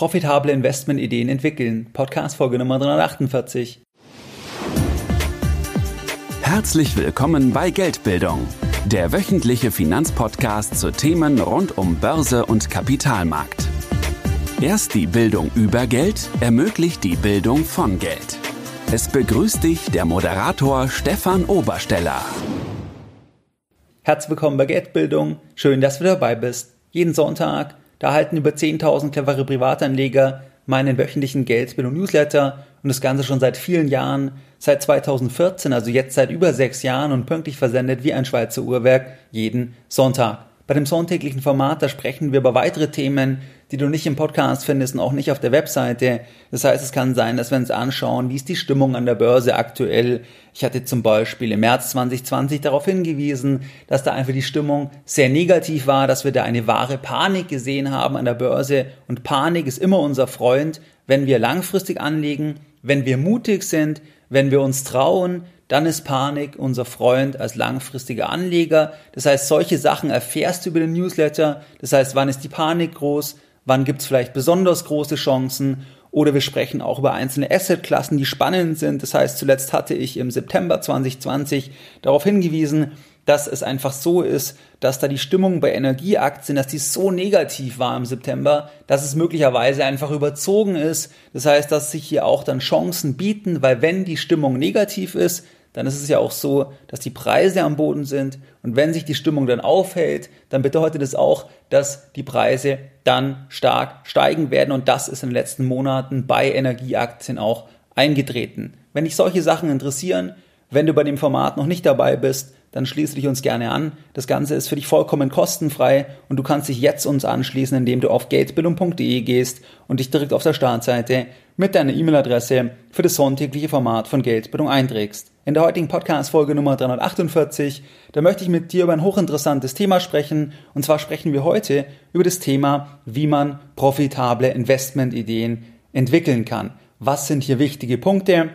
Profitable Investmentideen entwickeln. Podcast Folge Nummer 348. Herzlich willkommen bei Geldbildung, der wöchentliche Finanzpodcast zu Themen rund um Börse und Kapitalmarkt. Erst die Bildung über Geld ermöglicht die Bildung von Geld. Es begrüßt dich der Moderator Stefan Obersteller. Herzlich willkommen bei Geldbildung. Schön, dass du dabei bist. Jeden Sonntag da erhalten über 10.000 clevere Privatanleger meinen wöchentlichen Geldbildung-Newsletter und das Ganze schon seit vielen Jahren, seit 2014, also jetzt seit über sechs Jahren und pünktlich versendet wie ein Schweizer Uhrwerk jeden Sonntag. Bei dem sonntäglichen Format, da sprechen wir über weitere Themen, die du nicht im Podcast findest und auch nicht auf der Webseite. Das heißt, es kann sein, dass wir uns anschauen, wie ist die Stimmung an der Börse aktuell. Ich hatte zum Beispiel im März 2020 darauf hingewiesen, dass da einfach die Stimmung sehr negativ war, dass wir da eine wahre Panik gesehen haben an der Börse. Und Panik ist immer unser Freund, wenn wir langfristig anlegen, wenn wir mutig sind, wenn wir uns trauen, dann ist Panik unser Freund als langfristiger Anleger. Das heißt, solche Sachen erfährst du über den Newsletter. Das heißt, wann ist die Panik groß? Wann gibt es vielleicht besonders große Chancen? Oder wir sprechen auch über einzelne Assetklassen, die spannend sind. Das heißt, zuletzt hatte ich im September 2020 darauf hingewiesen, dass es einfach so ist, dass da die Stimmung bei Energieaktien, dass die so negativ war im September, dass es möglicherweise einfach überzogen ist. Das heißt, dass sich hier auch dann Chancen bieten, weil wenn die Stimmung negativ ist, dann ist es ja auch so, dass die Preise am Boden sind und wenn sich die Stimmung dann aufhält, dann bedeutet es auch, dass die Preise dann stark steigen werden und das ist in den letzten Monaten bei Energieaktien auch eingetreten. Wenn dich solche Sachen interessieren, wenn du bei dem Format noch nicht dabei bist, dann schließe dich uns gerne an. Das Ganze ist für dich vollkommen kostenfrei und du kannst dich jetzt uns anschließen, indem du auf geldbildung.de gehst und dich direkt auf der Startseite mit deiner E-Mail-Adresse für das sonntägliche Format von Geldbildung einträgst. In der heutigen Podcast-Folge Nummer 348, da möchte ich mit dir über ein hochinteressantes Thema sprechen. Und zwar sprechen wir heute über das Thema, wie man profitable Investmentideen entwickeln kann. Was sind hier wichtige Punkte?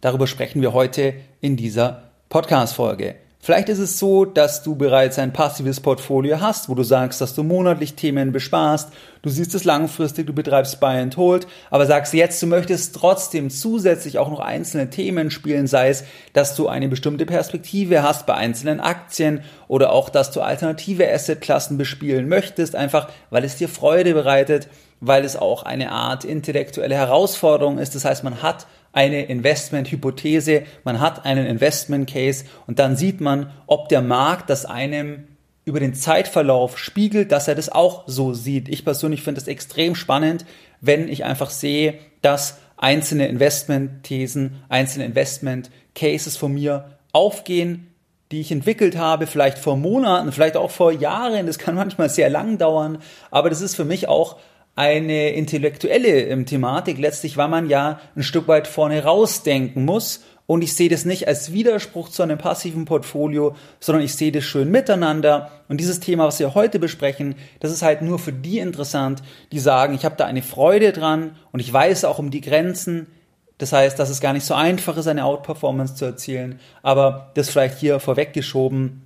Darüber sprechen wir heute in dieser Podcast-Folge. Vielleicht ist es so, dass du bereits ein passives Portfolio hast, wo du sagst, dass du monatlich Themen besparst, du siehst es langfristig, du betreibst Buy and Hold, aber sagst jetzt, du möchtest trotzdem zusätzlich auch noch einzelne Themen spielen, sei es, dass du eine bestimmte Perspektive hast bei einzelnen Aktien oder auch, dass du alternative Assetklassen bespielen möchtest, einfach weil es dir Freude bereitet, weil es auch eine Art intellektuelle Herausforderung ist. Das heißt, man hat eine Investmenthypothese, man hat einen Investment Case und dann sieht man, ob der Markt das einem über den Zeitverlauf spiegelt, dass er das auch so sieht. Ich persönlich finde es extrem spannend, wenn ich einfach sehe, dass einzelne Investmentthesen, einzelne Investment Cases von mir aufgehen, die ich entwickelt habe, vielleicht vor Monaten, vielleicht auch vor Jahren, das kann manchmal sehr lang dauern, aber das ist für mich auch eine intellektuelle ähm, Thematik letztlich, weil man ja ein Stück weit vorne rausdenken muss. Und ich sehe das nicht als Widerspruch zu einem passiven Portfolio, sondern ich sehe das schön miteinander. Und dieses Thema, was wir heute besprechen, das ist halt nur für die interessant, die sagen, ich habe da eine Freude dran und ich weiß auch um die Grenzen. Das heißt, dass es gar nicht so einfach ist, eine Outperformance zu erzielen. Aber das vielleicht hier vorweggeschoben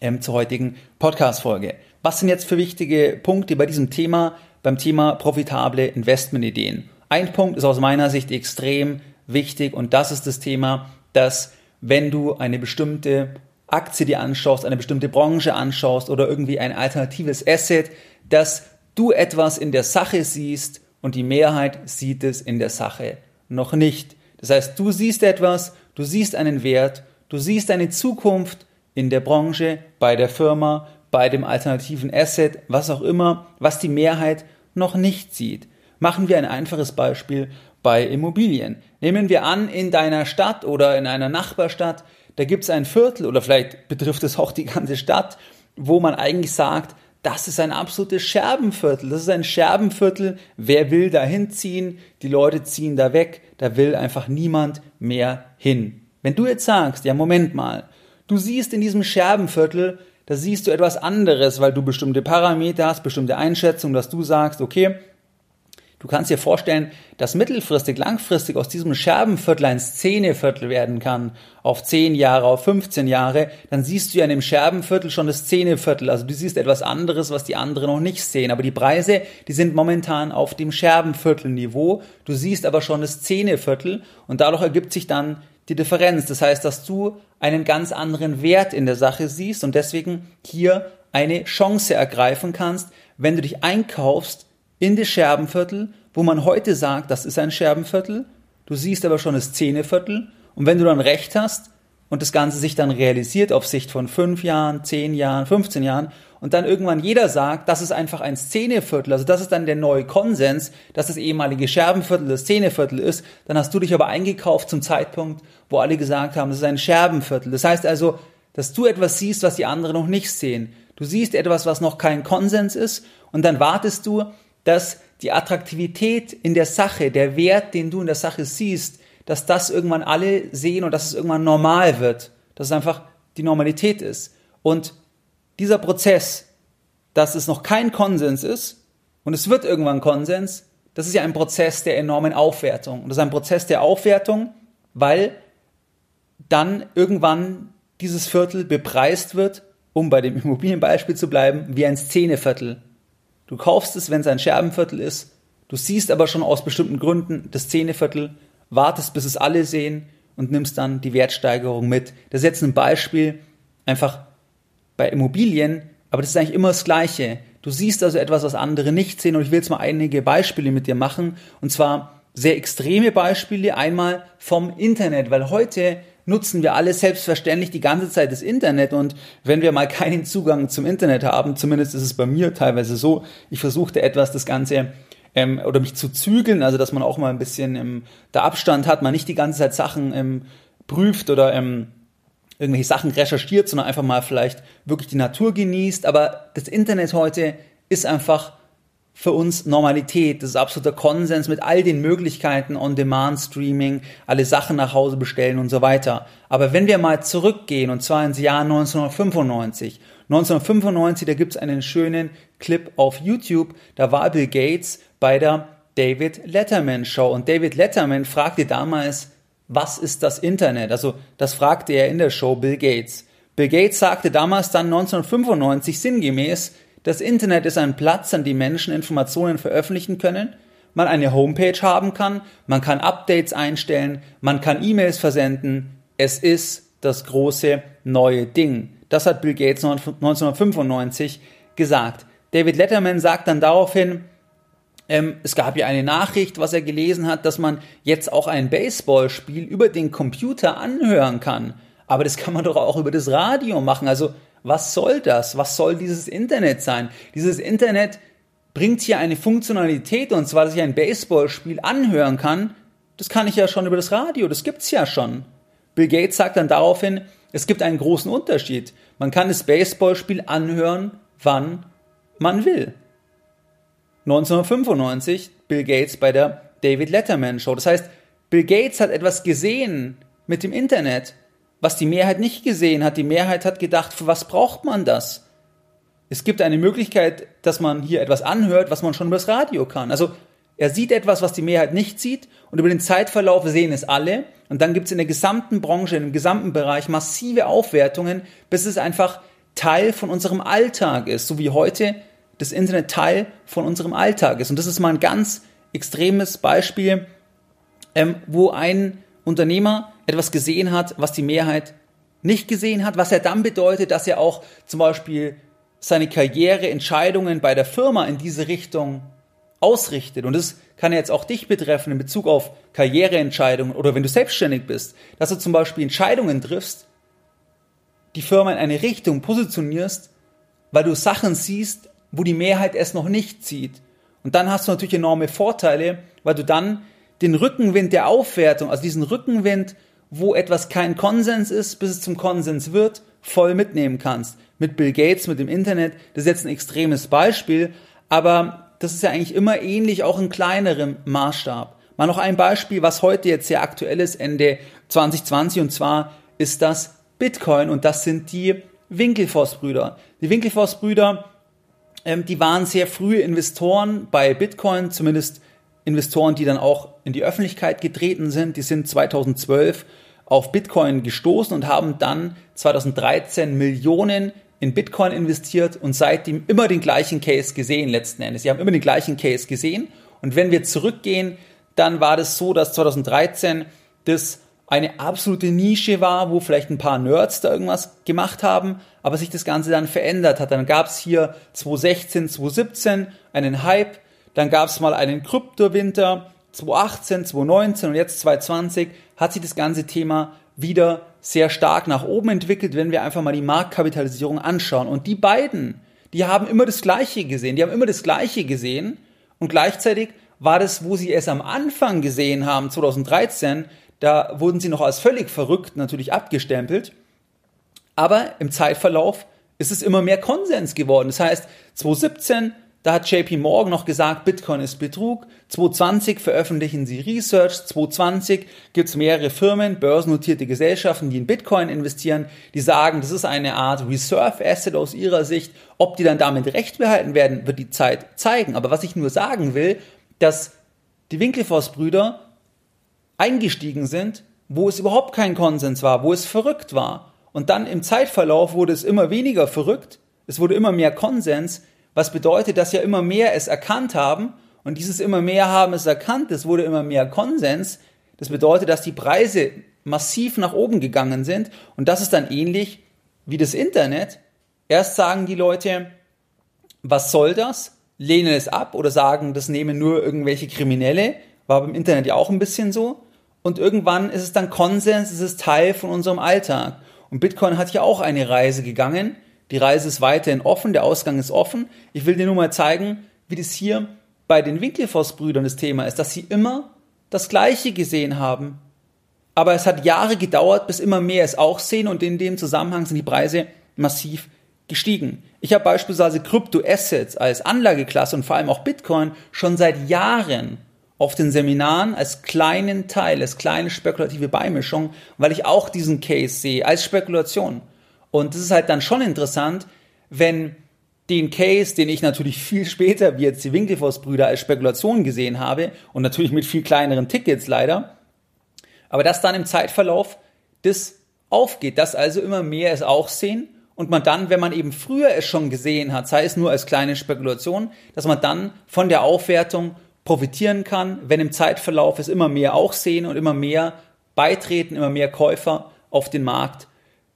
ähm, zur heutigen Podcast-Folge. Was sind jetzt für wichtige Punkte bei diesem Thema? Beim Thema profitable Investmentideen. Ein Punkt ist aus meiner Sicht extrem wichtig und das ist das Thema, dass wenn du eine bestimmte Aktie dir anschaust, eine bestimmte Branche anschaust oder irgendwie ein alternatives Asset, dass du etwas in der Sache siehst und die Mehrheit sieht es in der Sache noch nicht. Das heißt, du siehst etwas, du siehst einen Wert, du siehst eine Zukunft in der Branche, bei der Firma, bei dem alternativen Asset, was auch immer, was die Mehrheit noch nicht sieht. Machen wir ein einfaches Beispiel bei Immobilien. Nehmen wir an, in deiner Stadt oder in einer Nachbarstadt, da gibt es ein Viertel oder vielleicht betrifft es auch die ganze Stadt, wo man eigentlich sagt, das ist ein absolutes Scherbenviertel. Das ist ein Scherbenviertel. Wer will da hinziehen? Die Leute ziehen da weg. Da will einfach niemand mehr hin. Wenn du jetzt sagst, ja, Moment mal, du siehst in diesem Scherbenviertel da siehst du etwas anderes, weil du bestimmte Parameter hast, bestimmte Einschätzungen, dass du sagst, okay, Du kannst dir vorstellen, dass mittelfristig, langfristig aus diesem Scherbenviertel ein Szeneviertel werden kann, auf 10 Jahre, auf 15 Jahre, dann siehst du ja in dem Scherbenviertel schon das Szeneviertel. Also du siehst etwas anderes, was die anderen noch nicht sehen. Aber die Preise, die sind momentan auf dem Scherbenviertelniveau. Du siehst aber schon das Szeneviertel und dadurch ergibt sich dann die Differenz. Das heißt, dass du einen ganz anderen Wert in der Sache siehst und deswegen hier eine Chance ergreifen kannst, wenn du dich einkaufst in das Scherbenviertel, wo man heute sagt, das ist ein Scherbenviertel, du siehst aber schon das Zähneviertel und wenn du dann recht hast und das Ganze sich dann realisiert auf Sicht von fünf Jahren, zehn Jahren, 15 Jahren und dann irgendwann jeder sagt, das ist einfach ein Szeneviertel, also das ist dann der neue Konsens, dass das ehemalige Scherbenviertel das Szeneviertel ist, dann hast du dich aber eingekauft zum Zeitpunkt, wo alle gesagt haben, das ist ein Scherbenviertel. Das heißt also, dass du etwas siehst, was die anderen noch nicht sehen. Du siehst etwas, was noch kein Konsens ist und dann wartest du, dass die Attraktivität in der Sache, der Wert, den du in der Sache siehst, dass das irgendwann alle sehen und dass es irgendwann normal wird, dass es einfach die Normalität ist. Und dieser Prozess, dass es noch kein Konsens ist und es wird irgendwann Konsens, das ist ja ein Prozess der enormen Aufwertung. Und das ist ein Prozess der Aufwertung, weil dann irgendwann dieses Viertel bepreist wird, um bei dem Immobilienbeispiel zu bleiben, wie ein Szeneviertel. Du kaufst es, wenn es ein Scherbenviertel ist. Du siehst aber schon aus bestimmten Gründen das Zähneviertel, wartest, bis es alle sehen und nimmst dann die Wertsteigerung mit. Das ist jetzt ein Beispiel einfach bei Immobilien, aber das ist eigentlich immer das Gleiche. Du siehst also etwas, was andere nicht sehen. Und ich will jetzt mal einige Beispiele mit dir machen. Und zwar sehr extreme Beispiele. Einmal vom Internet, weil heute nutzen wir alle selbstverständlich die ganze Zeit das Internet. Und wenn wir mal keinen Zugang zum Internet haben, zumindest ist es bei mir teilweise so, ich versuchte etwas das Ganze ähm, oder mich zu zügeln, also dass man auch mal ein bisschen ähm, der Abstand hat, man nicht die ganze Zeit Sachen ähm, prüft oder ähm, irgendwelche Sachen recherchiert, sondern einfach mal vielleicht wirklich die Natur genießt. Aber das Internet heute ist einfach für uns Normalität. Das ist absoluter Konsens mit all den Möglichkeiten On-Demand-Streaming, alle Sachen nach Hause bestellen und so weiter. Aber wenn wir mal zurückgehen, und zwar ins Jahr 1995, 1995, da gibt's einen schönen Clip auf YouTube, da war Bill Gates bei der David Letterman Show und David Letterman fragte damals, was ist das Internet? Also das fragte er in der Show Bill Gates. Bill Gates sagte damals dann 1995 sinngemäß, das Internet ist ein Platz, an dem Menschen Informationen veröffentlichen können, man eine Homepage haben kann, man kann Updates einstellen, man kann E-Mails versenden. Es ist das große neue Ding. Das hat Bill Gates 1995 gesagt. David Letterman sagt dann daraufhin, ähm, es gab ja eine Nachricht, was er gelesen hat, dass man jetzt auch ein Baseballspiel über den Computer anhören kann. Aber das kann man doch auch über das Radio machen. Also was soll das? Was soll dieses Internet sein? Dieses Internet bringt hier eine Funktionalität und zwar, dass ich ein Baseballspiel anhören kann. Das kann ich ja schon über das Radio. Das gibt's ja schon. Bill Gates sagt dann daraufhin, es gibt einen großen Unterschied. Man kann das Baseballspiel anhören, wann man will. 1995 Bill Gates bei der David Letterman Show. Das heißt, Bill Gates hat etwas gesehen mit dem Internet, was die Mehrheit nicht gesehen hat. Die Mehrheit hat gedacht, für was braucht man das? Es gibt eine Möglichkeit, dass man hier etwas anhört, was man schon über das Radio kann. Also er sieht etwas, was die Mehrheit nicht sieht und über den Zeitverlauf sehen es alle und dann gibt es in der gesamten Branche, im gesamten Bereich massive Aufwertungen, bis es einfach Teil von unserem Alltag ist, so wie heute das Internet Teil von unserem Alltag ist. Und das ist mal ein ganz extremes Beispiel, ähm, wo ein Unternehmer etwas gesehen hat, was die Mehrheit nicht gesehen hat, was ja dann bedeutet, dass er auch zum Beispiel seine Karriereentscheidungen bei der Firma in diese Richtung ausrichtet. Und das kann jetzt auch dich betreffen in Bezug auf Karriereentscheidungen oder wenn du selbstständig bist, dass du zum Beispiel Entscheidungen triffst, die Firma in eine Richtung positionierst, weil du Sachen siehst, wo die Mehrheit es noch nicht sieht. Und dann hast du natürlich enorme Vorteile, weil du dann den Rückenwind der Aufwertung, also diesen Rückenwind, wo etwas kein Konsens ist, bis es zum Konsens wird, voll mitnehmen kannst. Mit Bill Gates, mit dem Internet, das ist jetzt ein extremes Beispiel, aber das ist ja eigentlich immer ähnlich, auch in kleinerem Maßstab. Mal noch ein Beispiel, was heute jetzt sehr aktuell ist, Ende 2020, und zwar ist das Bitcoin und das sind die Winkelfoss-Brüder. Die Winkelfoss-Brüder die waren sehr frühe Investoren bei Bitcoin, zumindest Investoren, die dann auch in die Öffentlichkeit getreten sind, die sind 2012 auf Bitcoin gestoßen und haben dann 2013 Millionen in Bitcoin investiert und seitdem immer den gleichen Case gesehen letzten Endes. Sie haben immer den gleichen Case gesehen. Und wenn wir zurückgehen, dann war das so, dass 2013 das eine absolute Nische war, wo vielleicht ein paar Nerds da irgendwas gemacht haben, aber sich das Ganze dann verändert hat. Dann gab es hier 2016, 2017 einen Hype, dann gab es mal einen Kryptowinter, 2018, 2019 und jetzt 2020 hat sich das ganze Thema wieder sehr stark nach oben entwickelt, wenn wir einfach mal die Marktkapitalisierung anschauen. Und die beiden, die haben immer das Gleiche gesehen, die haben immer das Gleiche gesehen und gleichzeitig war das, wo sie es am Anfang gesehen haben, 2013, da wurden sie noch als völlig verrückt natürlich abgestempelt. Aber im Zeitverlauf ist es immer mehr Konsens geworden. Das heißt, 2017, da hat JP Morgan noch gesagt, Bitcoin ist Betrug. 2020 veröffentlichen sie Research. 2020 gibt es mehrere Firmen, börsennotierte Gesellschaften, die in Bitcoin investieren, die sagen, das ist eine Art Reserve Asset aus ihrer Sicht. Ob die dann damit recht behalten werden, wird die Zeit zeigen. Aber was ich nur sagen will, dass die Winkelfoss-Brüder eingestiegen sind, wo es überhaupt kein Konsens war, wo es verrückt war. Und dann im Zeitverlauf wurde es immer weniger verrückt, es wurde immer mehr Konsens, was bedeutet, dass ja immer mehr es erkannt haben und dieses immer mehr haben es erkannt, es wurde immer mehr Konsens. Das bedeutet, dass die Preise massiv nach oben gegangen sind und das ist dann ähnlich wie das Internet. Erst sagen die Leute, was soll das? Lehnen es ab oder sagen, das nehmen nur irgendwelche Kriminelle. War beim Internet ja auch ein bisschen so und irgendwann ist es dann Konsens, es ist Teil von unserem Alltag. Und Bitcoin hat ja auch eine Reise gegangen. Die Reise ist weiterhin offen, der Ausgang ist offen. Ich will dir nur mal zeigen, wie das hier bei den Winkelfoss-Brüdern das Thema ist, dass sie immer das Gleiche gesehen haben. Aber es hat Jahre gedauert, bis immer mehr es auch sehen und in dem Zusammenhang sind die Preise massiv gestiegen. Ich habe beispielsweise Kryptoassets als Anlageklasse und vor allem auch Bitcoin schon seit Jahren auf den Seminaren als kleinen Teil, als kleine spekulative Beimischung, weil ich auch diesen Case sehe als Spekulation. Und das ist halt dann schon interessant, wenn den Case, den ich natürlich viel später, wie jetzt die Winkelfoss-Brüder, als Spekulation gesehen habe und natürlich mit viel kleineren Tickets leider, aber dass dann im Zeitverlauf das aufgeht, dass also immer mehr es auch sehen und man dann, wenn man eben früher es schon gesehen hat, sei es nur als kleine Spekulation, dass man dann von der Aufwertung profitieren kann, wenn im Zeitverlauf es immer mehr auch sehen und immer mehr beitreten, immer mehr Käufer auf den Markt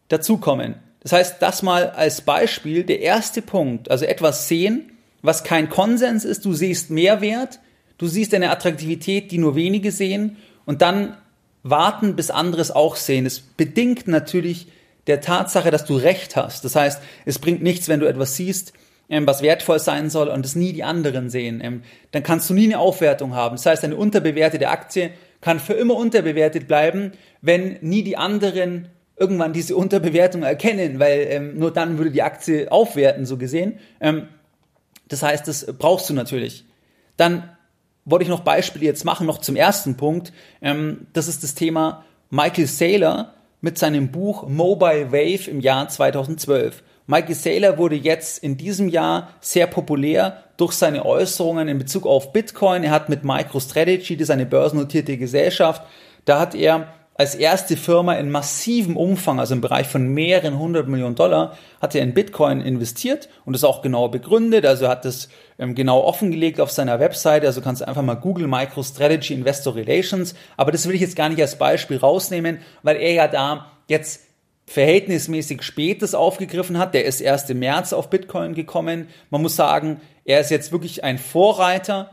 dazukommen. Das heißt, das mal als Beispiel, der erste Punkt, also etwas sehen, was kein Konsens ist, du siehst Mehrwert, du siehst eine Attraktivität, die nur wenige sehen und dann warten, bis andere es auch sehen. Es bedingt natürlich der Tatsache, dass du Recht hast. Das heißt, es bringt nichts, wenn du etwas siehst, was wertvoll sein soll und es nie die anderen sehen, ähm, dann kannst du nie eine Aufwertung haben. Das heißt, eine unterbewertete Aktie kann für immer unterbewertet bleiben, wenn nie die anderen irgendwann diese Unterbewertung erkennen, weil ähm, nur dann würde die Aktie aufwerten, so gesehen. Ähm, das heißt, das brauchst du natürlich. Dann wollte ich noch Beispiele jetzt machen, noch zum ersten Punkt. Ähm, das ist das Thema Michael Saylor mit seinem Buch Mobile Wave im Jahr 2012. Mikey Saylor wurde jetzt in diesem Jahr sehr populär durch seine Äußerungen in Bezug auf Bitcoin. Er hat mit MicroStrategy, das ist eine börsennotierte Gesellschaft, da hat er als erste Firma in massivem Umfang, also im Bereich von mehreren hundert Millionen Dollar, hat er in Bitcoin investiert und das auch genau begründet. Also er hat das ähm, genau offengelegt auf seiner Webseite. Also kannst du einfach mal Google MicroStrategy Investor Relations. Aber das will ich jetzt gar nicht als Beispiel rausnehmen, weil er ja da jetzt verhältnismäßig spät das aufgegriffen hat. Der ist erst im März auf Bitcoin gekommen. Man muss sagen, er ist jetzt wirklich ein Vorreiter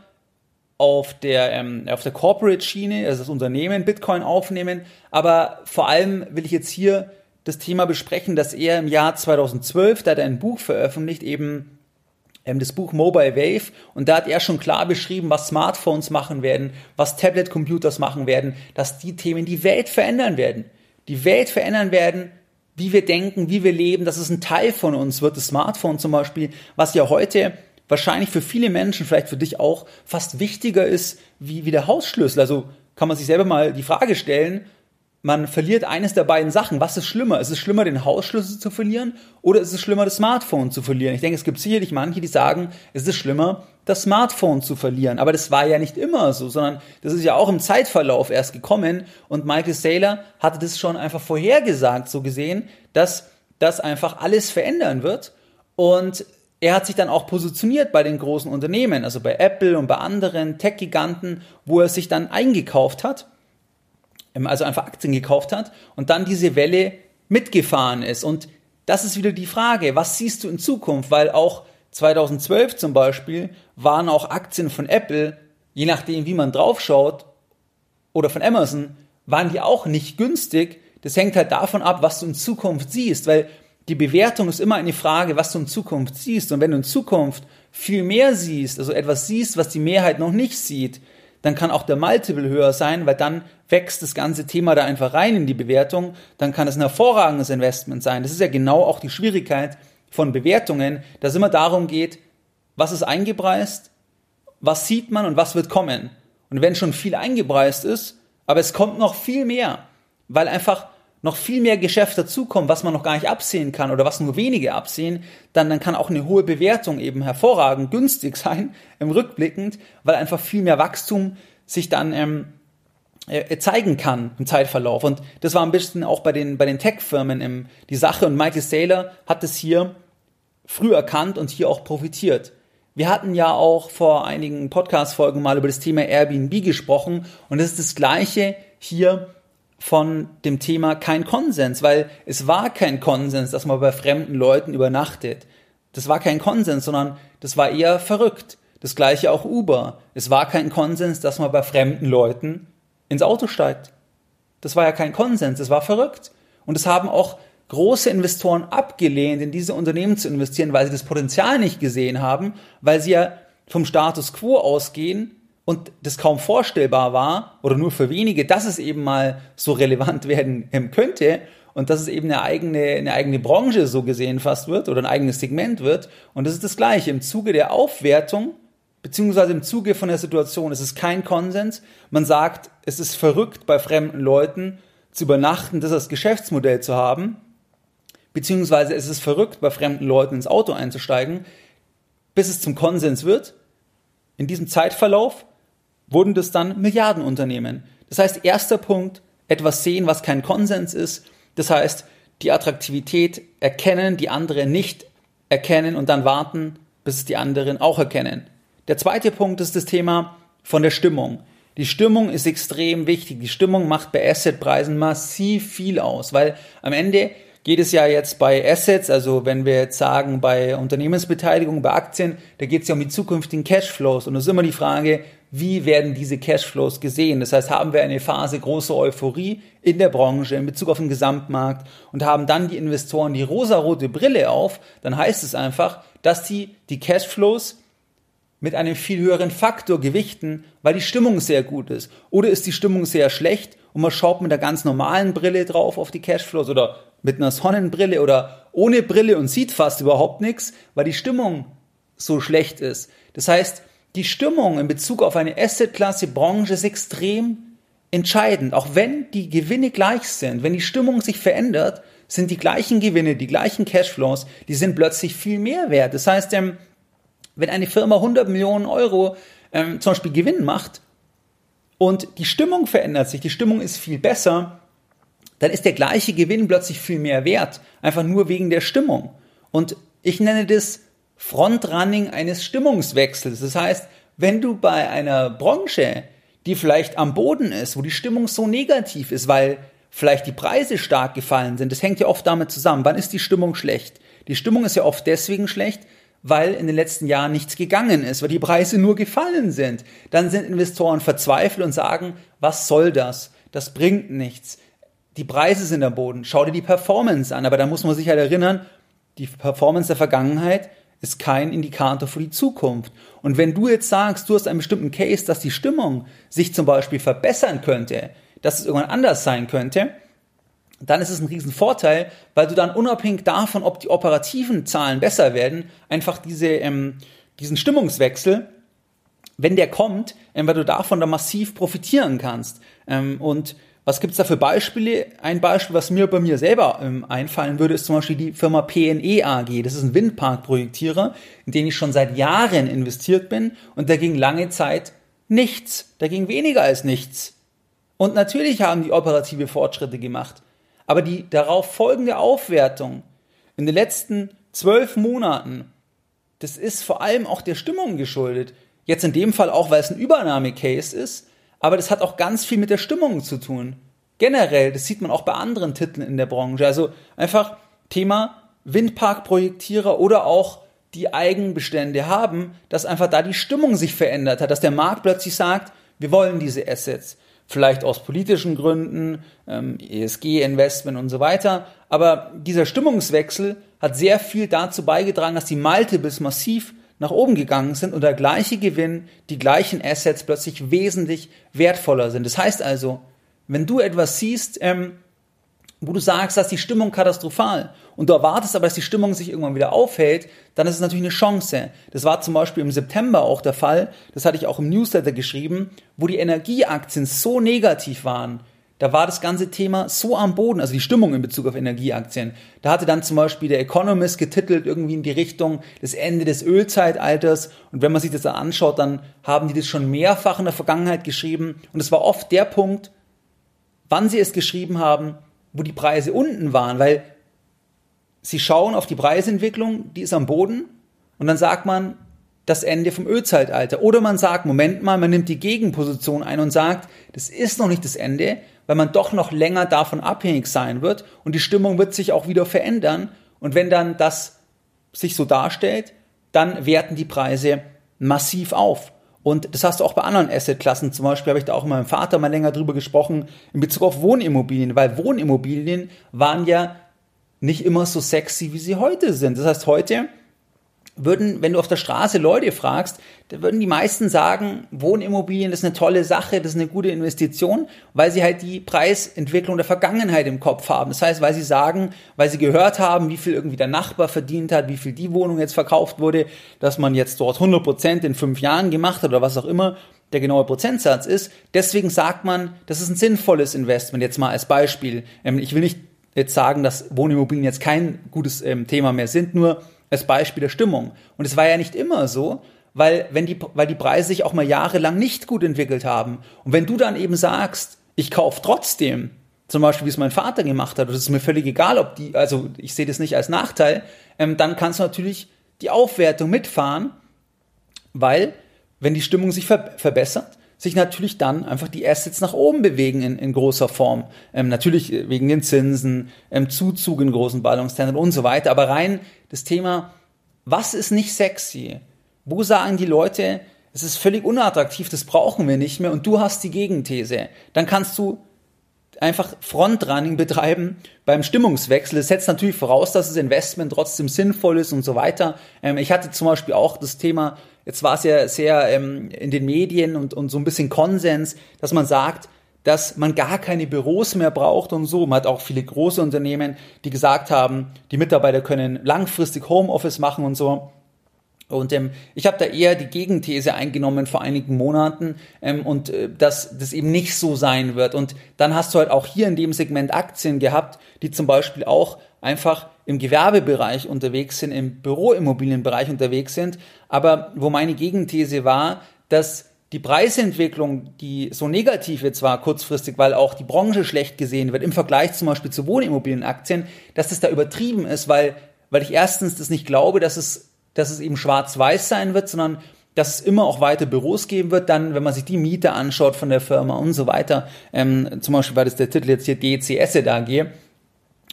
auf der, ähm, auf der Corporate-Schiene, also das Unternehmen Bitcoin aufnehmen. Aber vor allem will ich jetzt hier das Thema besprechen, dass er im Jahr 2012, da hat er ein Buch veröffentlicht, eben ähm, das Buch Mobile Wave, und da hat er schon klar beschrieben, was Smartphones machen werden, was Tablet-Computers machen werden, dass die Themen die Welt verändern werden. Die Welt verändern werden, wie wir denken, wie wir leben, dass es ein Teil von uns wird. Das Smartphone zum Beispiel, was ja heute wahrscheinlich für viele Menschen, vielleicht für dich auch, fast wichtiger ist wie, wie der Hausschlüssel. Also kann man sich selber mal die Frage stellen, man verliert eines der beiden Sachen. Was ist schlimmer? Ist es schlimmer, den Hausschlüssel zu verlieren oder ist es schlimmer, das Smartphone zu verlieren? Ich denke, es gibt sicherlich manche, die sagen, es ist schlimmer, das Smartphone zu verlieren. Aber das war ja nicht immer so, sondern das ist ja auch im Zeitverlauf erst gekommen und Michael Saylor hatte das schon einfach vorhergesagt, so gesehen, dass das einfach alles verändern wird und er hat sich dann auch positioniert bei den großen Unternehmen, also bei Apple und bei anderen Tech-Giganten, wo er sich dann eingekauft hat, also einfach Aktien gekauft hat und dann diese Welle mitgefahren ist. Und das ist wieder die Frage, was siehst du in Zukunft? Weil auch 2012 zum Beispiel waren auch Aktien von Apple, je nachdem wie man draufschaut, oder von Amazon, waren die auch nicht günstig. Das hängt halt davon ab, was du in Zukunft siehst, weil die Bewertung ist immer eine Frage, was du in Zukunft siehst. Und wenn du in Zukunft viel mehr siehst, also etwas siehst, was die Mehrheit noch nicht sieht, dann kann auch der Multiple höher sein, weil dann wächst das ganze Thema da einfach rein in die Bewertung. Dann kann es ein hervorragendes Investment sein. Das ist ja genau auch die Schwierigkeit von Bewertungen, dass es immer darum geht, was ist eingepreist, was sieht man und was wird kommen. Und wenn schon viel eingepreist ist, aber es kommt noch viel mehr, weil einfach noch viel mehr Geschäft dazukommt, was man noch gar nicht absehen kann oder was nur wenige absehen, dann, dann kann auch eine hohe Bewertung eben hervorragend günstig sein im Rückblickend, weil einfach viel mehr Wachstum sich dann ähm, äh, zeigen kann im Zeitverlauf. Und das war ein bisschen auch bei den, bei den Tech-Firmen die Sache und Michael Saylor hat es hier früh erkannt und hier auch profitiert. Wir hatten ja auch vor einigen Podcast-Folgen mal über das Thema Airbnb gesprochen und es ist das Gleiche hier von dem Thema kein Konsens, weil es war kein Konsens, dass man bei fremden Leuten übernachtet. Das war kein Konsens, sondern das war eher verrückt. Das gleiche auch Uber. Es war kein Konsens, dass man bei fremden Leuten ins Auto steigt. Das war ja kein Konsens, das war verrückt. Und es haben auch große Investoren abgelehnt, in diese Unternehmen zu investieren, weil sie das Potenzial nicht gesehen haben, weil sie ja vom Status quo ausgehen und das kaum vorstellbar war oder nur für wenige, dass es eben mal so relevant werden könnte und dass es eben eine eigene, eine eigene Branche so gesehen fast wird oder ein eigenes Segment wird. Und das ist das Gleiche. Im Zuge der Aufwertung, beziehungsweise im Zuge von der Situation, es ist kein Konsens. Man sagt, es ist verrückt, bei fremden Leuten zu übernachten, das als Geschäftsmodell zu haben. Beziehungsweise es ist verrückt, bei fremden Leuten ins Auto einzusteigen, bis es zum Konsens wird. In diesem Zeitverlauf wurden das dann Milliardenunternehmen. Das heißt, erster Punkt, etwas sehen, was kein Konsens ist. Das heißt, die Attraktivität erkennen, die anderen nicht erkennen und dann warten, bis es die anderen auch erkennen. Der zweite Punkt ist das Thema von der Stimmung. Die Stimmung ist extrem wichtig. Die Stimmung macht bei Assetpreisen massiv viel aus, weil am Ende geht es ja jetzt bei Assets, also wenn wir jetzt sagen bei Unternehmensbeteiligung, bei Aktien, da geht es ja um die zukünftigen Cashflows und es ist immer die Frage, wie werden diese Cashflows gesehen? Das heißt, haben wir eine Phase großer Euphorie in der Branche in Bezug auf den Gesamtmarkt und haben dann die Investoren die rosarote Brille auf, dann heißt es einfach, dass sie die Cashflows mit einem viel höheren Faktor gewichten, weil die Stimmung sehr gut ist. Oder ist die Stimmung sehr schlecht und man schaut mit der ganz normalen Brille drauf auf die Cashflows oder mit einer Sonnenbrille oder ohne Brille und sieht fast überhaupt nichts, weil die Stimmung so schlecht ist. Das heißt, die Stimmung in Bezug auf eine Assetklasse Branche ist extrem entscheidend. Auch wenn die Gewinne gleich sind, wenn die Stimmung sich verändert, sind die gleichen Gewinne, die gleichen Cashflows, die sind plötzlich viel mehr wert. Das heißt, ähm, wenn eine Firma 100 Millionen Euro ähm, zum Beispiel Gewinn macht und die Stimmung verändert sich, die Stimmung ist viel besser, dann ist der gleiche Gewinn plötzlich viel mehr wert, einfach nur wegen der Stimmung. Und ich nenne das Frontrunning eines Stimmungswechsels. Das heißt, wenn du bei einer Branche, die vielleicht am Boden ist, wo die Stimmung so negativ ist, weil vielleicht die Preise stark gefallen sind, das hängt ja oft damit zusammen. Wann ist die Stimmung schlecht? Die Stimmung ist ja oft deswegen schlecht, weil in den letzten Jahren nichts gegangen ist, weil die Preise nur gefallen sind. Dann sind Investoren verzweifelt und sagen, was soll das? Das bringt nichts. Die Preise sind am Boden. Schau dir die Performance an. Aber da muss man sich halt erinnern, die Performance der Vergangenheit ist kein Indikator für die Zukunft. Und wenn du jetzt sagst, du hast einen bestimmten Case, dass die Stimmung sich zum Beispiel verbessern könnte, dass es irgendwann anders sein könnte, dann ist es ein Riesenvorteil, weil du dann unabhängig davon, ob die operativen Zahlen besser werden, einfach diese, ähm, diesen Stimmungswechsel, wenn der kommt, ähm, weil du davon dann massiv profitieren kannst. Ähm, und Was gibt's da für Beispiele? Ein Beispiel, was mir bei mir selber ähm, einfallen würde, ist zum Beispiel die Firma PNE AG. Das ist ein Windparkprojektierer, in den ich schon seit Jahren investiert bin und da ging lange Zeit nichts. Da ging weniger als nichts. Und natürlich haben die operative Fortschritte gemacht. Aber die darauf folgende Aufwertung in den letzten zwölf Monaten, das ist vor allem auch der Stimmung geschuldet. Jetzt in dem Fall auch, weil es ein Übernahmecase ist, aber das hat auch ganz viel mit der Stimmung zu tun. Generell, das sieht man auch bei anderen Titeln in der Branche. Also einfach Thema Windparkprojektierer oder auch die Eigenbestände haben, dass einfach da die Stimmung sich verändert hat, dass der Markt plötzlich sagt, wir wollen diese Assets. Vielleicht aus politischen Gründen, ähm, ESG-Investment und so weiter. Aber dieser Stimmungswechsel hat sehr viel dazu beigetragen, dass die Multiples massiv nach oben gegangen sind und der gleiche Gewinn, die gleichen Assets plötzlich wesentlich wertvoller sind. Das heißt also, wenn du etwas siehst, ähm, wo du sagst, dass die Stimmung katastrophal und du erwartest aber, dass die Stimmung sich irgendwann wieder aufhält, dann ist es natürlich eine Chance. Das war zum Beispiel im September auch der Fall, das hatte ich auch im Newsletter geschrieben, wo die Energieaktien so negativ waren, da war das ganze Thema so am Boden, also die Stimmung in Bezug auf Energieaktien. Da hatte dann zum Beispiel der Economist getitelt irgendwie in die Richtung des Ende des Ölzeitalters. Und wenn man sich das dann anschaut, dann haben die das schon mehrfach in der Vergangenheit geschrieben. Und es war oft der Punkt, wann sie es geschrieben haben, wo die Preise unten waren, weil sie schauen auf die Preisentwicklung, die ist am Boden. Und dann sagt man, das Ende vom Ölzeitalter. Oder man sagt, Moment mal, man nimmt die Gegenposition ein und sagt, das ist noch nicht das Ende, weil man doch noch länger davon abhängig sein wird und die Stimmung wird sich auch wieder verändern. Und wenn dann das sich so darstellt, dann werten die Preise massiv auf. Und das hast du auch bei anderen Assetklassen. Zum Beispiel habe ich da auch mit meinem Vater mal länger drüber gesprochen in Bezug auf Wohnimmobilien, weil Wohnimmobilien waren ja nicht immer so sexy, wie sie heute sind. Das heißt, heute würden, wenn du auf der Straße Leute fragst, da würden die meisten sagen, Wohnimmobilien ist eine tolle Sache, das ist eine gute Investition, weil sie halt die Preisentwicklung der Vergangenheit im Kopf haben. Das heißt, weil sie sagen, weil sie gehört haben, wie viel irgendwie der Nachbar verdient hat, wie viel die Wohnung jetzt verkauft wurde, dass man jetzt dort 100 Prozent in fünf Jahren gemacht hat oder was auch immer der genaue Prozentsatz ist. Deswegen sagt man, das ist ein sinnvolles Investment. Jetzt mal als Beispiel. Ähm, ich will nicht jetzt sagen, dass Wohnimmobilien jetzt kein gutes ähm, Thema mehr sind, nur als Beispiel der Stimmung. Und es war ja nicht immer so, weil, wenn die, weil die Preise sich auch mal jahrelang nicht gut entwickelt haben. Und wenn du dann eben sagst, ich kaufe trotzdem, zum Beispiel wie es mein Vater gemacht hat, das ist mir völlig egal, ob die, also ich sehe das nicht als Nachteil, ähm, dann kannst du natürlich die Aufwertung mitfahren, weil wenn die Stimmung sich ver verbessert, sich natürlich dann einfach die Assets nach oben bewegen in, in großer Form. Ähm, natürlich äh, wegen den Zinsen, ähm, Zuzug in großen Ballungstendern und so weiter. Aber rein das Thema, was ist nicht sexy? Wo sagen die Leute, es ist völlig unattraktiv, das brauchen wir nicht mehr und du hast die Gegenthese. Dann kannst du einfach Frontrunning betreiben beim Stimmungswechsel. Es setzt natürlich voraus, dass das Investment trotzdem sinnvoll ist und so weiter. Ähm, ich hatte zum Beispiel auch das Thema Jetzt war es ja sehr ähm, in den Medien und, und so ein bisschen Konsens, dass man sagt, dass man gar keine Büros mehr braucht und so. Man hat auch viele große Unternehmen, die gesagt haben, die Mitarbeiter können langfristig Homeoffice machen und so. Und ähm, ich habe da eher die Gegenthese eingenommen vor einigen Monaten ähm, und äh, dass das eben nicht so sein wird. Und dann hast du halt auch hier in dem Segment Aktien gehabt, die zum Beispiel auch einfach im Gewerbebereich unterwegs sind, im Büroimmobilienbereich unterwegs sind, aber wo meine Gegenthese war, dass die Preisentwicklung, die so negativ jetzt war kurzfristig, weil auch die Branche schlecht gesehen wird im Vergleich zum Beispiel zu Wohnimmobilienaktien, dass das da übertrieben ist, weil, weil ich erstens das nicht glaube, dass es, dass es eben schwarz-weiß sein wird, sondern dass es immer auch weiter Büros geben wird, dann, wenn man sich die Miete anschaut von der Firma und so weiter, ähm, zum Beispiel war das der Titel jetzt hier DCS AG,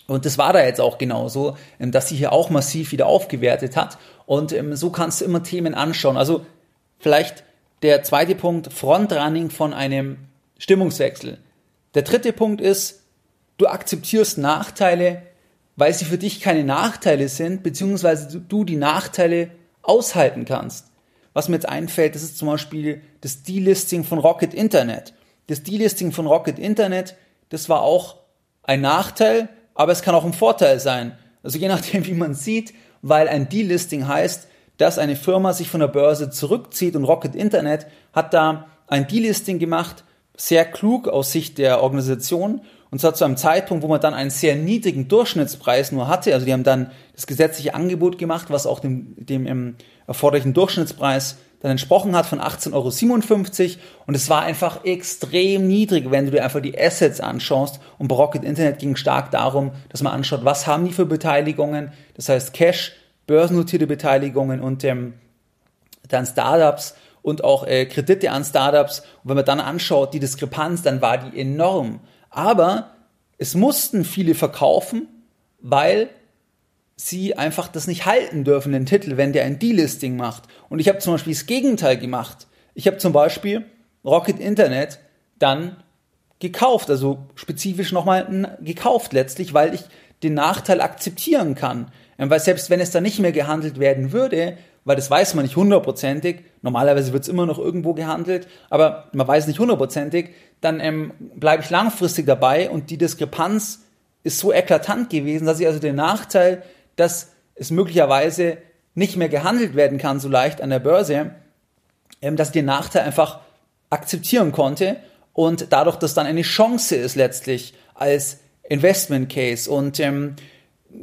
und das war da jetzt auch genauso, ähm, dass sie hier auch massiv wieder aufgewertet hat. Und ähm, so kannst du immer Themen anschauen. Also vielleicht der zweite Punkt, Frontrunning von einem Stimmungswechsel. Der dritte Punkt ist, du akzeptierst Nachteile, weil sie für dich keine Nachteile sind, beziehungsweise du die Nachteile aushalten kannst. Was mir jetzt einfällt, das ist zum Beispiel das Delisting von Rocket Internet. Das Delisting von Rocket Internet, das war auch ein Nachteil, aber es kann auch ein Vorteil sein. Also je nachdem, wie man sieht, weil ein Delisting heißt, dass eine Firma sich von der Börse zurückzieht und Rocket Internet hat da ein Delisting gemacht sehr klug aus Sicht der Organisation und zwar zu einem Zeitpunkt, wo man dann einen sehr niedrigen Durchschnittspreis nur hatte. Also die haben dann das gesetzliche Angebot gemacht, was auch dem, dem ähm, erforderlichen Durchschnittspreis dann entsprochen hat von 18,57 Euro. Und es war einfach extrem niedrig, wenn du dir einfach die Assets anschaust. Und bei Rocket Internet ging stark darum, dass man anschaut, was haben die für Beteiligungen. Das heißt Cash, börsennotierte Beteiligungen und ähm, dann Startups und auch äh, Kredite an Startups. Und wenn man dann anschaut, die Diskrepanz, dann war die enorm. Aber es mussten viele verkaufen, weil sie einfach das nicht halten dürfen, den Titel, wenn der ein Delisting macht. Und ich habe zum Beispiel das Gegenteil gemacht. Ich habe zum Beispiel Rocket Internet dann gekauft, also spezifisch nochmal gekauft letztlich, weil ich den Nachteil akzeptieren kann. Weil selbst wenn es dann nicht mehr gehandelt werden würde, weil das weiß man nicht hundertprozentig. Normalerweise wird es immer noch irgendwo gehandelt, aber man weiß nicht hundertprozentig. Dann ähm, bleibe ich langfristig dabei und die Diskrepanz ist so eklatant gewesen, dass ich also den Nachteil, dass es möglicherweise nicht mehr gehandelt werden kann so leicht an der Börse, ähm, dass ich den Nachteil einfach akzeptieren konnte und dadurch, dass dann eine Chance ist letztlich als Investment Case und ähm,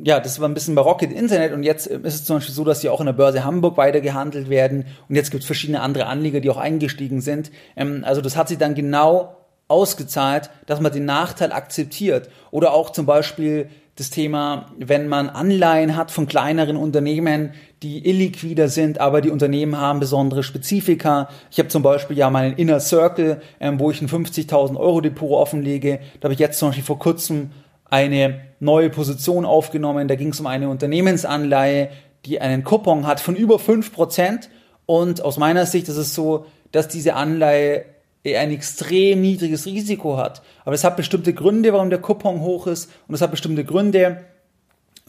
ja, das war ein bisschen barock im Internet und jetzt ist es zum Beispiel so, dass die auch in der Börse Hamburg weiter gehandelt werden und jetzt gibt es verschiedene andere Anleger, die auch eingestiegen sind. Ähm, also das hat sich dann genau ausgezahlt, dass man den Nachteil akzeptiert. Oder auch zum Beispiel das Thema, wenn man Anleihen hat von kleineren Unternehmen, die illiquider sind, aber die Unternehmen haben besondere Spezifika. Ich habe zum Beispiel ja meinen Inner Circle, ähm, wo ich ein 50.000 Euro Depot offenlege. Da habe ich jetzt zum Beispiel vor kurzem eine neue Position aufgenommen. Da ging es um eine Unternehmensanleihe, die einen Coupon hat von über 5%. Und aus meiner Sicht ist es so, dass diese Anleihe ein extrem niedriges Risiko hat. Aber es hat bestimmte Gründe, warum der Coupon hoch ist. Und es hat bestimmte Gründe,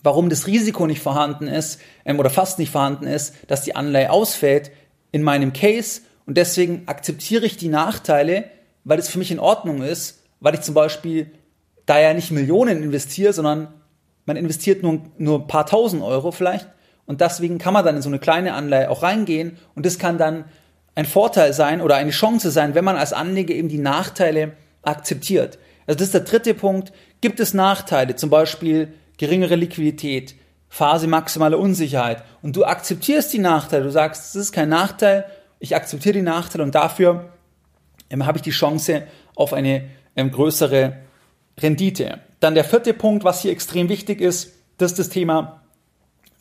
warum das Risiko nicht vorhanden ist ähm, oder fast nicht vorhanden ist, dass die Anleihe ausfällt in meinem Case. Und deswegen akzeptiere ich die Nachteile, weil es für mich in Ordnung ist, weil ich zum Beispiel da ja nicht Millionen investiere, sondern man investiert nur, nur ein paar tausend Euro vielleicht. Und deswegen kann man dann in so eine kleine Anleihe auch reingehen. Und das kann dann ein Vorteil sein oder eine Chance sein, wenn man als Anleger eben die Nachteile akzeptiert. Also das ist der dritte Punkt. Gibt es Nachteile, zum Beispiel geringere Liquidität, Phase maximaler Unsicherheit und du akzeptierst die Nachteile, du sagst, das ist kein Nachteil, ich akzeptiere die Nachteile und dafür ähm, habe ich die Chance auf eine ähm, größere Rendite. Dann der vierte Punkt, was hier extrem wichtig ist, das ist das Thema,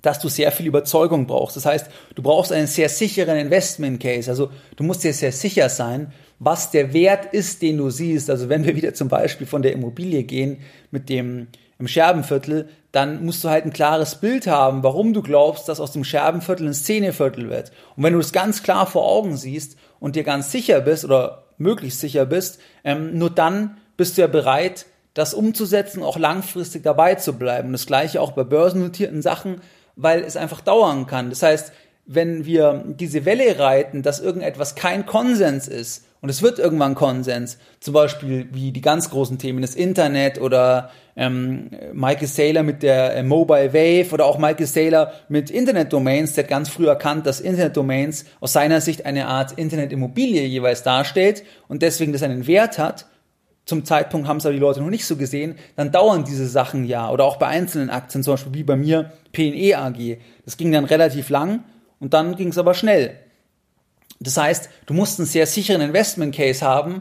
dass du sehr viel Überzeugung brauchst. Das heißt, du brauchst einen sehr sicheren Investment Case. Also du musst dir sehr sicher sein, was der Wert ist, den du siehst. Also wenn wir wieder zum Beispiel von der Immobilie gehen mit dem im Scherbenviertel, dann musst du halt ein klares Bild haben, warum du glaubst, dass aus dem Scherbenviertel ein Szeneviertel wird. Und wenn du es ganz klar vor Augen siehst und dir ganz sicher bist oder möglichst sicher bist, ähm, nur dann bist du ja bereit, das umzusetzen, auch langfristig dabei zu bleiben. Das gleiche auch bei börsennotierten Sachen, weil es einfach dauern kann. Das heißt, wenn wir diese Welle reiten, dass irgendetwas kein Konsens ist und es wird irgendwann Konsens, zum Beispiel wie die ganz großen Themen, das Internet oder ähm, Michael Saylor mit der äh, Mobile Wave oder auch Michael Saylor mit Internet-Domains, der hat ganz früh erkannt, dass Internet-Domains aus seiner Sicht eine Art Internet-Immobilie jeweils darstellt und deswegen das einen Wert hat zum Zeitpunkt haben es aber die Leute noch nicht so gesehen, dann dauern diese Sachen ja. Oder auch bei einzelnen Aktien, zum Beispiel wie bei mir PNE AG. Das ging dann relativ lang und dann ging es aber schnell. Das heißt, du musst einen sehr sicheren Investment Case haben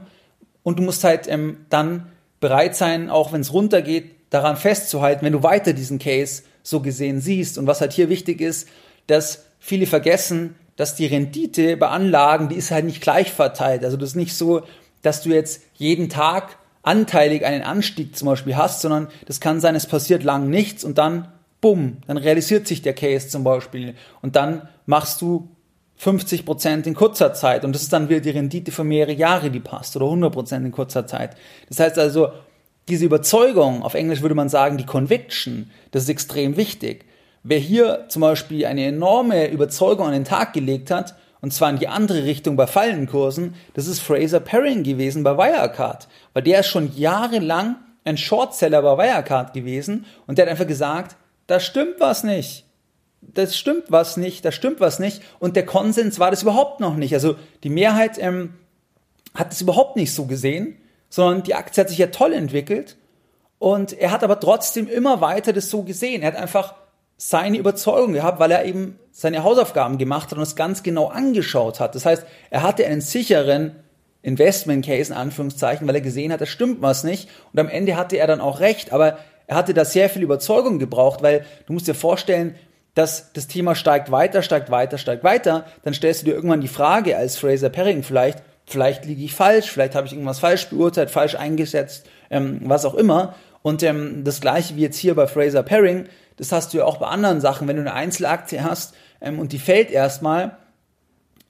und du musst halt ähm, dann bereit sein, auch wenn es runtergeht, daran festzuhalten, wenn du weiter diesen Case so gesehen siehst. Und was halt hier wichtig ist, dass viele vergessen, dass die Rendite bei Anlagen, die ist halt nicht gleich verteilt. Also das ist nicht so, dass du jetzt jeden Tag anteilig einen Anstieg zum Beispiel hast, sondern das kann sein, es passiert lang nichts und dann, bumm, dann realisiert sich der Case zum Beispiel und dann machst du 50 Prozent in kurzer Zeit und das ist dann wieder die Rendite für mehrere Jahre, die passt oder 100 Prozent in kurzer Zeit. Das heißt also, diese Überzeugung, auf Englisch würde man sagen, die Conviction, das ist extrem wichtig. Wer hier zum Beispiel eine enorme Überzeugung an den Tag gelegt hat, und zwar in die andere Richtung bei Fallenkursen, das ist Fraser Perrin gewesen bei Wirecard. Weil der ist schon jahrelang ein Shortseller bei Wirecard gewesen und der hat einfach gesagt, da stimmt was nicht. Das stimmt was nicht, da stimmt was nicht. Und der Konsens war das überhaupt noch nicht. Also die Mehrheit ähm, hat es überhaupt nicht so gesehen, sondern die Aktie hat sich ja toll entwickelt und er hat aber trotzdem immer weiter das so gesehen. Er hat einfach seine Überzeugung gehabt, weil er eben seine Hausaufgaben gemacht hat und es ganz genau angeschaut hat. Das heißt, er hatte einen sicheren Investment Case in Anführungszeichen, weil er gesehen hat, da stimmt was nicht. Und am Ende hatte er dann auch recht, aber er hatte da sehr viel Überzeugung gebraucht, weil du musst dir vorstellen, dass das Thema steigt weiter, steigt weiter, steigt weiter, dann stellst du dir irgendwann die Frage als Fraser Perring vielleicht, vielleicht liege ich falsch, vielleicht habe ich irgendwas falsch beurteilt, falsch eingesetzt, ähm, was auch immer. Und ähm, das gleiche wie jetzt hier bei Fraser Perring, das hast du ja auch bei anderen Sachen, wenn du eine Einzelaktie hast ähm, und die fällt erstmal,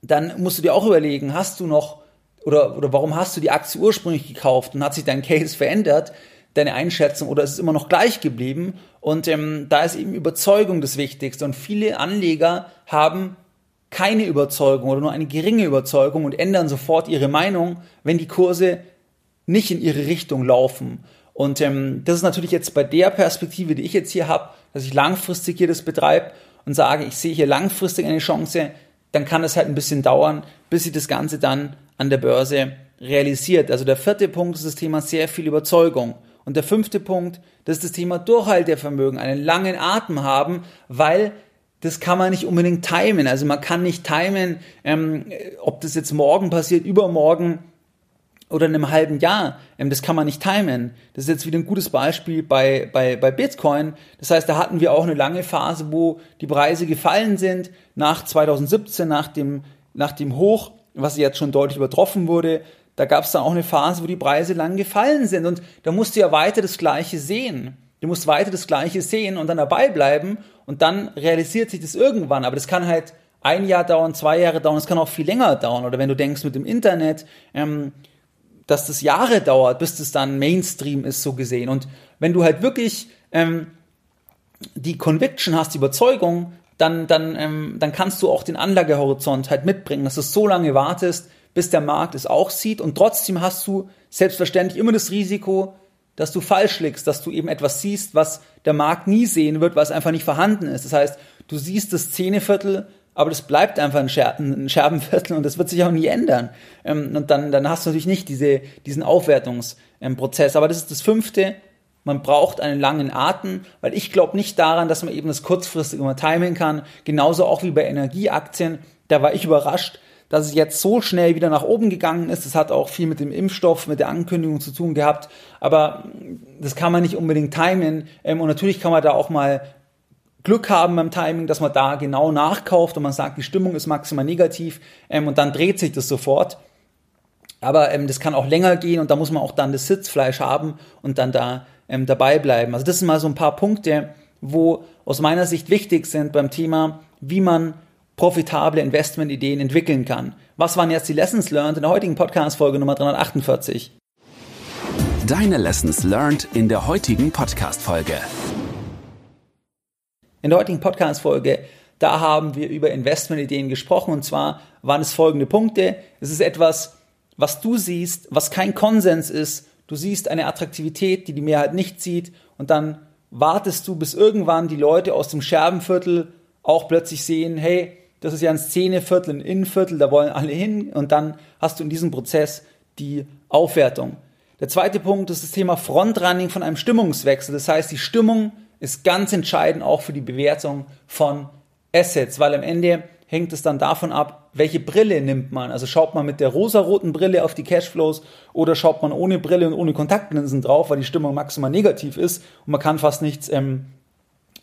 dann musst du dir auch überlegen, hast du noch oder, oder warum hast du die Aktie ursprünglich gekauft und hat sich dein Case verändert, deine Einschätzung, oder ist es immer noch gleich geblieben? Und ähm, da ist eben Überzeugung das Wichtigste. Und viele Anleger haben keine Überzeugung oder nur eine geringe Überzeugung und ändern sofort ihre Meinung, wenn die Kurse nicht in ihre Richtung laufen. Und ähm, das ist natürlich jetzt bei der Perspektive, die ich jetzt hier habe, dass ich langfristig hier das betreibe und sage, ich sehe hier langfristig eine Chance, dann kann es halt ein bisschen dauern, bis sich das Ganze dann an der Börse realisiert. Also der vierte Punkt ist das Thema sehr viel Überzeugung. Und der fünfte Punkt, das ist das Thema Durchhaltevermögen, einen langen Atem haben, weil das kann man nicht unbedingt timen. Also man kann nicht timen, ähm, ob das jetzt morgen passiert, übermorgen oder in einem halben Jahr. Ähm, das kann man nicht timen. Das ist jetzt wieder ein gutes Beispiel bei, bei, bei Bitcoin. Das heißt, da hatten wir auch eine lange Phase, wo die Preise gefallen sind, nach 2017, nach dem, nach dem Hoch was jetzt schon deutlich übertroffen wurde. Da gab es dann auch eine Phase, wo die Preise lang gefallen sind. Und da musst du ja weiter das Gleiche sehen. Du musst weiter das Gleiche sehen und dann dabei bleiben. Und dann realisiert sich das irgendwann. Aber das kann halt ein Jahr dauern, zwei Jahre dauern, es kann auch viel länger dauern. Oder wenn du denkst mit dem Internet, ähm, dass das Jahre dauert, bis das dann Mainstream ist, so gesehen. Und wenn du halt wirklich ähm, die Conviction hast, die Überzeugung, dann, dann, ähm, dann kannst du auch den Anlagehorizont halt mitbringen, dass du so lange wartest, bis der Markt es auch sieht und trotzdem hast du selbstverständlich immer das Risiko, dass du falsch liegst, dass du eben etwas siehst, was der Markt nie sehen wird, was einfach nicht vorhanden ist. Das heißt, du siehst das Zähneviertel, aber das bleibt einfach ein, Scher ein Scherbenviertel und das wird sich auch nie ändern. Ähm, und dann, dann hast du natürlich nicht diese, diesen Aufwertungsprozess. Aber das ist das fünfte, man braucht einen langen Atem, weil ich glaube nicht daran, dass man eben das kurzfristig immer timen kann. Genauso auch wie bei Energieaktien. Da war ich überrascht, dass es jetzt so schnell wieder nach oben gegangen ist. Das hat auch viel mit dem Impfstoff, mit der Ankündigung zu tun gehabt. Aber das kann man nicht unbedingt timen. Ähm, und natürlich kann man da auch mal Glück haben beim Timing, dass man da genau nachkauft und man sagt, die Stimmung ist maximal negativ ähm, und dann dreht sich das sofort. Aber ähm, das kann auch länger gehen und da muss man auch dann das Sitzfleisch haben und dann da ähm, dabei bleiben. Also das sind mal so ein paar Punkte, wo aus meiner Sicht wichtig sind beim Thema, wie man profitable Investmentideen entwickeln kann. Was waren jetzt die Lessons learned in der heutigen Podcast-Folge Nummer 348? Deine Lessons learned in der heutigen Podcast-Folge. In der heutigen Podcast-Folge, da haben wir über Investmentideen gesprochen und zwar waren es folgende Punkte. Es ist etwas, was du siehst, was kein Konsens ist, du siehst eine Attraktivität, die die Mehrheit nicht sieht und dann wartest du, bis irgendwann die Leute aus dem Scherbenviertel auch plötzlich sehen, hey, das ist ja ein Szeneviertel, ein Innenviertel, da wollen alle hin und dann hast du in diesem Prozess die Aufwertung. Der zweite Punkt ist das Thema Frontrunning von einem Stimmungswechsel. Das heißt, die Stimmung ist ganz entscheidend auch für die Bewertung von Assets, weil am Ende hängt es dann davon ab, welche Brille nimmt man. Also schaut man mit der rosaroten Brille auf die Cashflows oder schaut man ohne Brille und ohne Kontaktlinsen drauf, weil die Stimmung maximal negativ ist und man kann fast nichts ähm,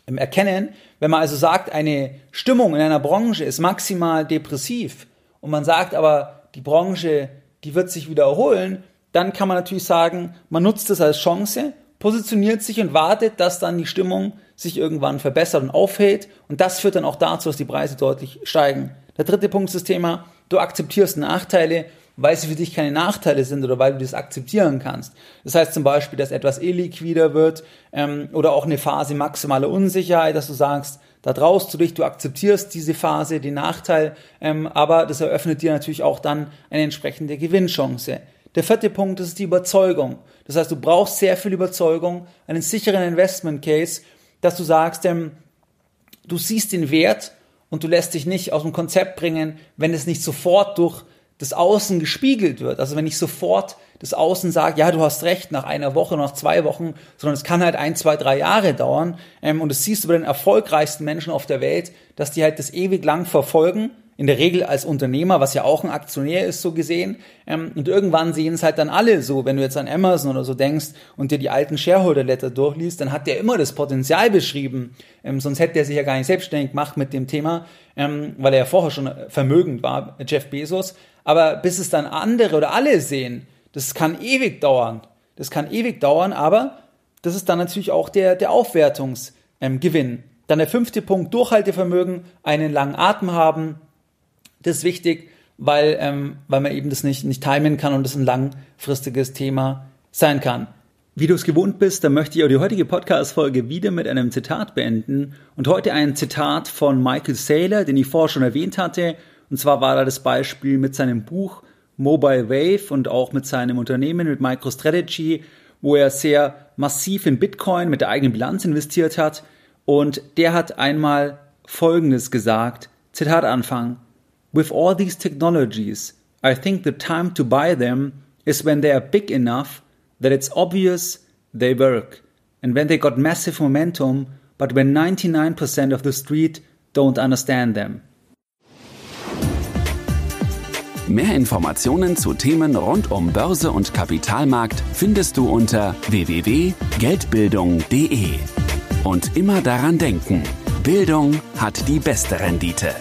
ähm, erkennen. Wenn man also sagt, eine Stimmung in einer Branche ist maximal depressiv und man sagt aber, die Branche, die wird sich wieder erholen, dann kann man natürlich sagen, man nutzt es als Chance, positioniert sich und wartet, dass dann die Stimmung sich irgendwann verbessert und aufhält. Und das führt dann auch dazu, dass die Preise deutlich steigen. Der dritte Punkt ist das Thema, du akzeptierst Nachteile, weil sie für dich keine Nachteile sind oder weil du das akzeptieren kannst. Das heißt zum Beispiel, dass etwas illiquider wird ähm, oder auch eine Phase maximale Unsicherheit, dass du sagst, da traust du dich, du akzeptierst diese Phase, den Nachteil, ähm, aber das eröffnet dir natürlich auch dann eine entsprechende Gewinnchance. Der vierte Punkt ist die Überzeugung. Das heißt, du brauchst sehr viel Überzeugung, einen sicheren Investment Case dass du sagst, ähm, du siehst den Wert und du lässt dich nicht aus dem Konzept bringen, wenn es nicht sofort durch das Außen gespiegelt wird. Also wenn ich sofort das Außen sagt, ja, du hast recht, nach einer Woche, nach zwei Wochen, sondern es kann halt ein, zwei, drei Jahre dauern. Ähm, und das siehst du bei den erfolgreichsten Menschen auf der Welt, dass die halt das ewig lang verfolgen, in der Regel als Unternehmer, was ja auch ein Aktionär ist, so gesehen. Ähm, und irgendwann sehen es halt dann alle so. Wenn du jetzt an Amazon oder so denkst und dir die alten Shareholder-Letter durchliest, dann hat der immer das Potenzial beschrieben. Ähm, sonst hätte er sich ja gar nicht selbstständig gemacht mit dem Thema, ähm, weil er ja vorher schon vermögend war, Jeff Bezos. Aber bis es dann andere oder alle sehen, das kann ewig dauern. Das kann ewig dauern, aber das ist dann natürlich auch der, der Aufwertungsgewinn. Dann der fünfte Punkt, Durchhaltevermögen, einen langen Atem haben, das ist wichtig, weil, ähm, weil man eben das nicht, nicht timen kann und das ein langfristiges Thema sein kann. Wie du es gewohnt bist, dann möchte ich auch die heutige Podcast-Folge wieder mit einem Zitat beenden. Und heute ein Zitat von Michael Saylor, den ich vorher schon erwähnt hatte. Und zwar war da das Beispiel mit seinem Buch Mobile Wave und auch mit seinem Unternehmen, mit MicroStrategy, wo er sehr massiv in Bitcoin mit der eigenen Bilanz investiert hat. Und der hat einmal Folgendes gesagt, Zitat Anfang, With all these technologies, I think the time to buy them is when they are big enough that it's obvious they work, and when they got massive momentum, but when 99% of the street don't understand them. Mehr Informationen zu Themen rund um Börse und Kapitalmarkt findest du unter www.geldbildung.de. Und immer daran denken, Bildung hat die beste Rendite.